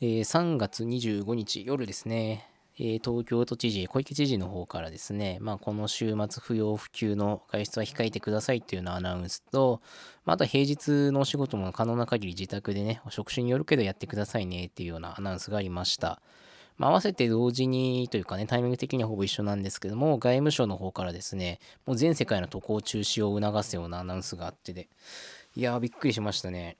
えー、3月25日夜ですね、えー、東京都知事、小池知事の方からですね、まあ、この週末不要不急の外出は控えてくださいっていうようなアナウンスと、まあ、あと平日のお仕事も可能な限り自宅でね、職種によるけどやってくださいねっていうようなアナウンスがありました。まあ、合わせて同時にというかね、タイミング的にはほぼ一緒なんですけども、外務省の方からですね、もう全世界の渡航中止を促すようなアナウンスがあってで、いやーびっくりしましたね。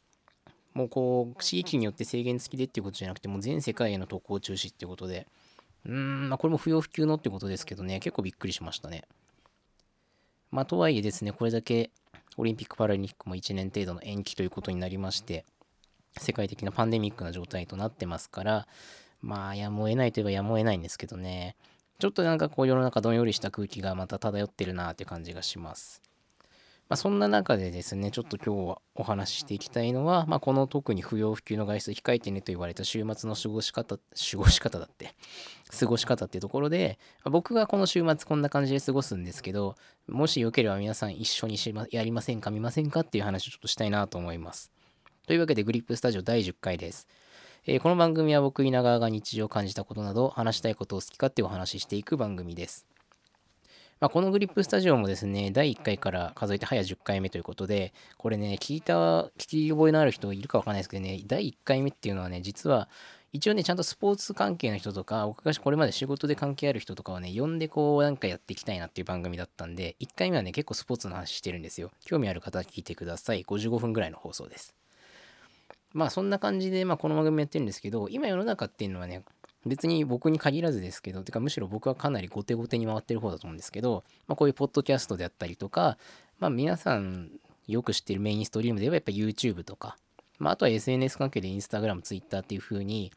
もうこう、地域によって制限付きでっていうことじゃなくて、もう全世界への渡航中止っていうことで、うーん、まあこれも不要不急のってことですけどね、結構びっくりしましたね。まあとはいえですね、これだけオリンピック・パラリンピックも1年程度の延期ということになりまして、世界的なパンデミックな状態となってますから、まあやむを得ないといえばやむを得ないんですけどね、ちょっとなんかこう世の中どんよりした空気がまた漂ってるなって感じがします。まあ、そんな中でですね、ちょっと今日はお話ししていきたいのは、まあ、この特に不要不急の外出控えてねと言われた週末の過ごし方、過ごし方だって、過ごし方っていうところで、まあ、僕がこの週末こんな感じで過ごすんですけど、もしよければ皆さん一緒にし、ま、やりませんか見ませんかっていう話をちょっとしたいなと思います。というわけで、グリップスタジオ第10回です。えー、この番組は僕稲川が日常を感じたことなど話したいことを好き勝手お話ししていく番組です。まあ、このグリップスタジオもですね、第1回から数えて早10回目ということで、これね、聞いた、聞き覚えのある人いるかわかんないですけどね、第1回目っていうのはね、実は、一応ね、ちゃんとスポーツ関係の人とか、僕がこれまで仕事で関係ある人とかをね、呼んでこう、なんかやっていきたいなっていう番組だったんで、1回目はね、結構スポーツの話してるんですよ。興味ある方は聞いてください。55分ぐらいの放送です。まあそんな感じで、まあこの番組やってるんですけど、今世の中っていうのはね、別に僕に限らずですけど、てかむしろ僕はかなり後手後手に回ってる方だと思うんですけど、まあ、こういうポッドキャストであったりとか、まあ、皆さんよく知ってるメインストリームで言えばやっぱ YouTube とか、まあ、あとは SNS 関係で Instagram、Twitter っていう風に、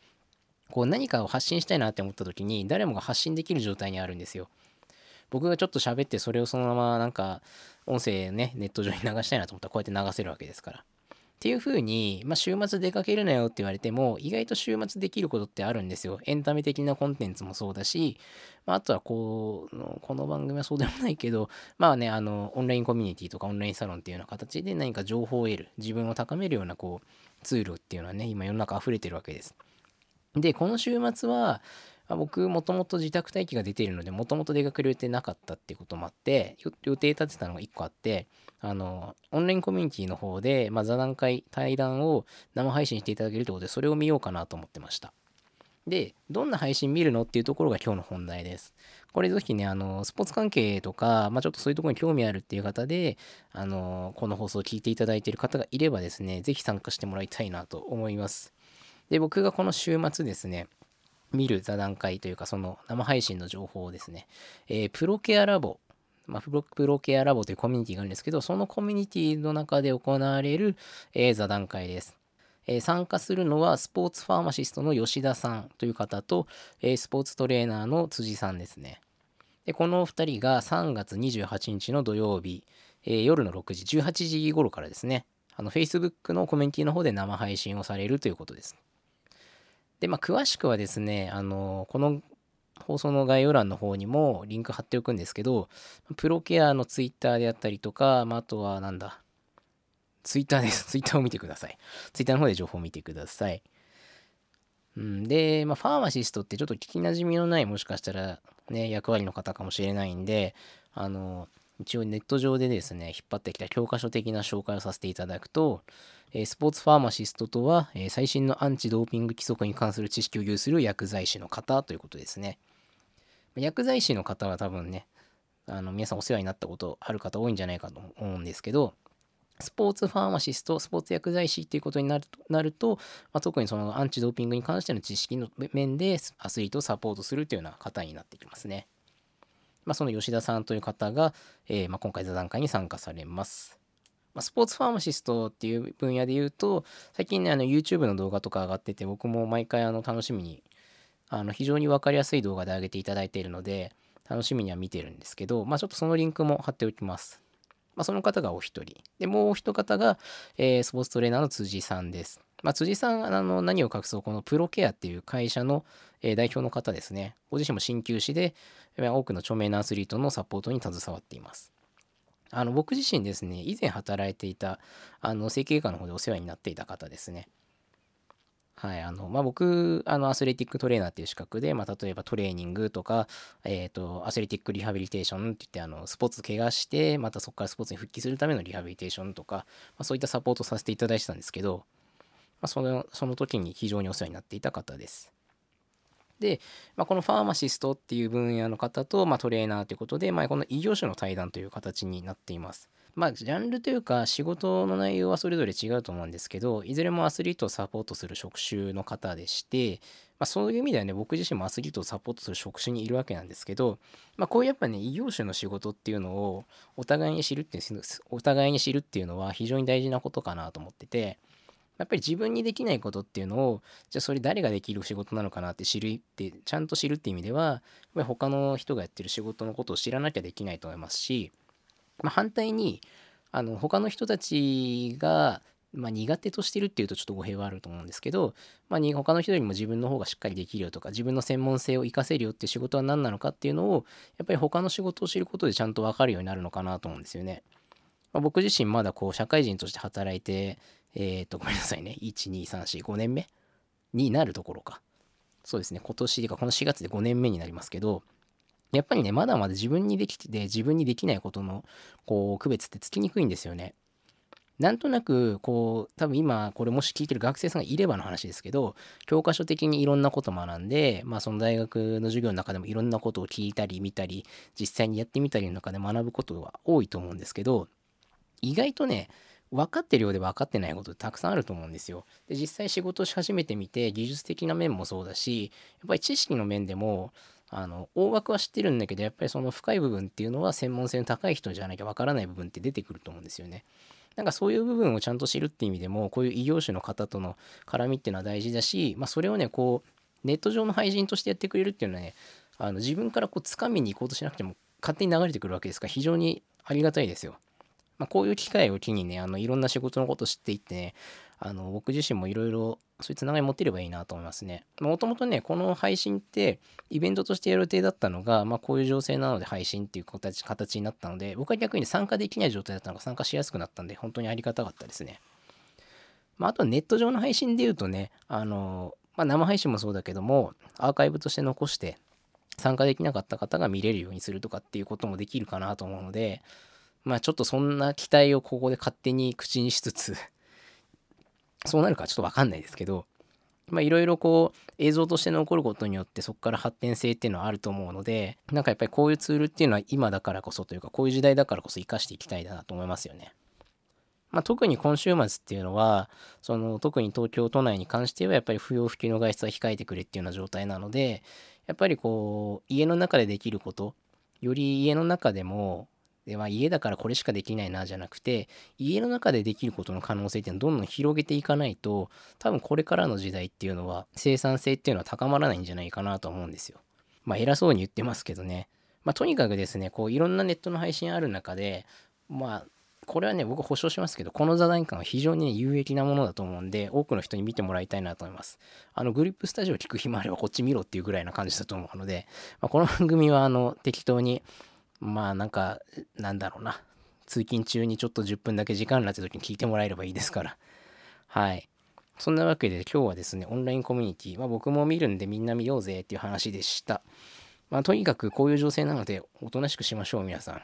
こう何かを発信したいなって思った時に誰もが発信できる状態にあるんですよ。僕がちょっと喋ってそれをそのままなんか音声ね、ネット上に流したいなと思ったらこうやって流せるわけですから。っていう風に、まあ、週末出かけるなよって言われても、意外と週末できることってあるんですよ。エンタメ的なコンテンツもそうだし、まあ、あとはこう、この番組はそうでもないけど、まあね、あの、オンラインコミュニティとかオンラインサロンっていうような形で何か情報を得る、自分を高めるようなこう、ツールっていうのはね、今世の中溢れてるわけです。で、この週末は、まあ、僕、もともと自宅待機が出ているので、もともと出かける予定なかったっていうこともあって、予定立てたのが1個あって、あの、オンラインコミュニティの方で、まあ、座談会、対談を生配信していただけるということで、それを見ようかなと思ってました。で、どんな配信見るのっていうところが今日の本題です。これぜひね、あの、スポーツ関係とか、まあ、ちょっとそういうところに興味あるっていう方で、あの、この放送を聞いていただいている方がいればですね、ぜひ参加してもらいたいなと思います。で、僕がこの週末ですね、見る座談会というか、その生配信の情報をですね、えー、プロケアラボ、まあ、プロケアラボというコミュニティがあるんですけど、そのコミュニティの中で行われる、えー、座談会です。えー、参加するのはスポーツファーマシストの吉田さんという方と、え、スポーツトレーナーの辻さんですね。で、この2人が3月28日の土曜日、えー、夜の6時、18時頃からですね、あの Facebook のコミュニティの方で生配信をされるということです。で、まあ、詳しくはですね、あの、この放送の概要欄の方にもリンク貼っておくんですけど、プロケアのツイッターであったりとか、まあ、あとはなんだ、ツイッターです。ツイッターを見てください。ツイッターの方で情報を見てください。うん、で、まあ、ファーマシストってちょっと聞きなじみのない、もしかしたらね、役割の方かもしれないんで、あの、一応ネット上でですね、引っ張ってきた教科書的な紹介をさせていただくと、えスポーツファーマシストとは、え最新のアンチドーピング規則に関する知識を有する薬剤師の方ということですね。薬剤師の方は多分ね、あの皆さんお世話になったことある方多いんじゃないかと思うんですけど、スポーツファーマシスト、スポーツ薬剤師っていうことになると、なるとまあ、特にそのアンチドーピングに関しての知識の面でアスリートをサポートするというような方になってきますね。まあ、その吉田さんという方が、えー、まあ、今回座談会に参加されます。まあ、スポーツファーマシストっていう分野で言うと、最近ね、あの YouTube の動画とか上がってて、僕も毎回あの楽しみに、あの非常に分かりやすい動画で上げていただいているので、楽しみには見てるんですけど、まあちょっとそのリンクも貼っておきます。まあその方がお一人。で、もうお一方が、えー、スポーツトレーナーの辻さんです。まあ辻さん、あの何を隠そうこのプロケアっていう会社の、え、代表の方ですね。ご自身も鍼灸師で、多くの著名なアスリートのサポートに携わっています。あの僕自身ですね、以前働いていたあの整形外科の方でお世話になっていた方ですね。はい、あの、まあ、僕、あの、アスレティックトレーナーっていう資格で、まあ、例えばトレーニングとか、えっ、ー、と、アスレティックリハビリテーションって言って、あの、スポーツ怪我して、またそこからスポーツに復帰するためのリハビリテーションとか、まあ、そういったサポートさせていただいてたんですけど、まあ、その、その時に非常にお世話になっていた方です。で、まあ、このファーマシストっていう分野の方と、まあ、トレーナーということで、まあ、この異業種の対談という形になっています。まあ、ジャンルというか仕事の内容はそれぞれ違うと思うんですけど、いずれもアスリートをサポートする職種の方でして、まあ、そういう意味ではね、僕自身もアスリートをサポートする職種にいるわけなんですけど、まあ、こういうやっぱね、異業種の仕事っていうのをお互いに知るっていう、お互いに知るっていうのは非常に大事なことかなと思ってて、やっぱり自分にできないことっていうのを、じゃあそれ誰ができる仕事なのかなって知るって、ちゃんと知るって意味では、やっぱり他の人がやってる仕事のことを知らなきゃできないと思いますし、まあ、反対に、あの他の人たちが、まあ、苦手としてるっていうとちょっと語弊はあると思うんですけど、まあ、他の人よりも自分の方がしっかりできるよとか自分の専門性を活かせるよって仕事は何なのかっていうのをやっぱり他の仕事を知ることでちゃんと分かるようになるのかなと思うんですよね。まあ、僕自身まだこう社会人として働いてえっ、ー、とごめんなさいね。12345年目になるところか。そうですね。今年かこの4月で5年目になりますけどやっぱりね、まだまだ自分にできて、自分にできないことの、こう、区別ってつきにくいんですよね。なんとなく、こう、多分今、これもし聞いてる学生さんがいればの話ですけど、教科書的にいろんなこと学んで、まあ、その大学の授業の中でもいろんなことを聞いたり見たり、実際にやってみたりの中で学ぶことは多いと思うんですけど、意外とね、分かってるようで分かってないことたくさんあると思うんですよ。で、実際仕事し始めてみて、技術的な面もそうだし、やっぱり知識の面でも、あの大枠は知ってるんだけどやっぱりその深い部分っていうのは専門性の高い人じゃなきゃわからない部分って出てくると思うんですよね。なんかそういう部分をちゃんと知るっていう意味でもこういう異業種の方との絡みっていうのは大事だし、まあ、それをねこうネット上の配信としてやってくれるっていうのはねあの自分からこう掴みに行こうとしなくても勝手に流れてくるわけですから非常にありがたいですよ。まあ、こういう機会を機にねあのいろんな仕事のこと知っていってねあの僕自身もいろいろそういうつながり持ってればいいなと思いますね。もともとね、この配信ってイベントとしてやる予定だったのが、まあこういう情勢なので配信っていう形形になったので、僕は逆に参加できない状態だったのが参加しやすくなったんで、本当にありがたかったですね。まああとネット上の配信で言うとね、あの、まあ生配信もそうだけども、アーカイブとして残して参加できなかった方が見れるようにするとかっていうこともできるかなと思うので、まあちょっとそんな期待をここで勝手に口にしつつ そうなるかちょっとわかんないですけど、まあいろいろこう映像として残ることによってそこから発展性っていうのはあると思うので、なんかやっぱりこういうツールっていうのは今だからこそというかこういう時代だからこそ活かしていきたいなと思いますよね。まあ、特に今週末っていうのは、その特に東京都内に関してはやっぱり不要不急の外出は控えてくれっていうような状態なので、やっぱりこう家の中でできること、より家の中でもで、まあ、家だからこれしかできないなじゃなくて家の中でできることの可能性っていうのをどんどん広げていかないと多分これからの時代っていうのは生産性っていうのは高まらないんじゃないかなと思うんですよ。まあ偉そうに言ってますけどね。まあとにかくですねこういろんなネットの配信ある中でまあこれはね、僕保証しますけど、この座談会は非常に、ね、有益なものだと思うんで、多くの人に見てもらいたいなと思います。あの、グリップスタジオ聞く暇あればこっち見ろっていうぐらいな感じだと思うので、まあ、この番組は、あの、適当に、まあなんか、なんだろうな。通勤中にちょっと10分だけ時間があった時に聞いてもらえればいいですから。はい。そんなわけで今日はですね、オンラインコミュニティ、まあ僕も見るんでみんな見ようぜっていう話でした。まあとにかくこういう情勢なのでおとなしくしましょう皆さん。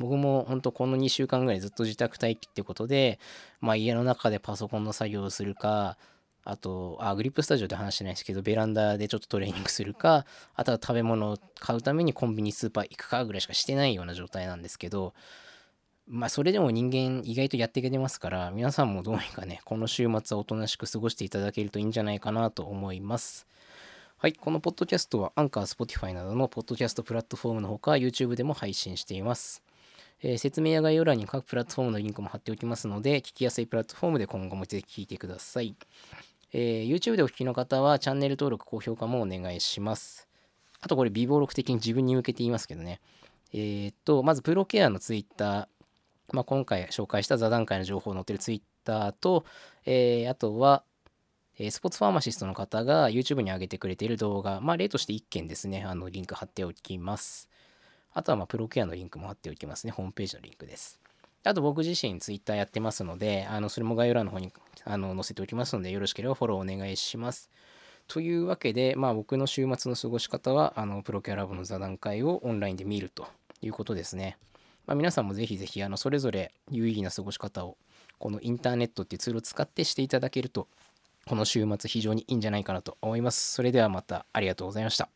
僕も本当この2週間ぐらいずっと自宅待機ってことで、まあ家の中でパソコンの作業をするか、あと、あ、グリップスタジオで話してないですけど、ベランダでちょっとトレーニングするか、あとは食べ物を買うためにコンビニスーパー行くかぐらいしかしてないような状態なんですけど、まあそれでも人間意外とやっていけてますから、皆さんもどうにかね、この週末はおとなしく過ごしていただけるといいんじゃないかなと思います。はい、このポッドキャストはアンカー、 Spotify などのポッドキャストプラットフォームのほか YouTube でも配信しています。えー、説明や概要欄に各プラットフォームのリンクも貼っておきますので、聞きやすいプラットフォームで今後もぜひ聞いてください。えー、YouTube でお聞きの方はチャンネル登録、高評価もお願いします。あとこれ、備忘録的に自分に向けて言いますけどね。えー、っと、まずプロケアの Twitter、まあ、今回紹介した座談会の情報を載ってる Twitter と、えー、あとは、えスポーツファーマシストの方が YouTube に上げてくれている動画、まあ、例として1件ですね、あのリンク貼っておきます。あとは、まあプロケアのリンクも貼っておきますね、ホームページのリンクです。あと僕自身 Twitter やってますので、あのそれも概要欄の方にあの載せておきますので、よろしければフォローお願いします。というわけで、まあ僕の週末の過ごし方は、あのプロキャラボの座談会をオンラインで見るということですね。まあ、皆さんもぜひぜひ、あのそれぞれ有意義な過ごし方を、このインターネットっていうツールを使ってしていただけると、この週末非常にいいんじゃないかなと思います。それではまたありがとうございました。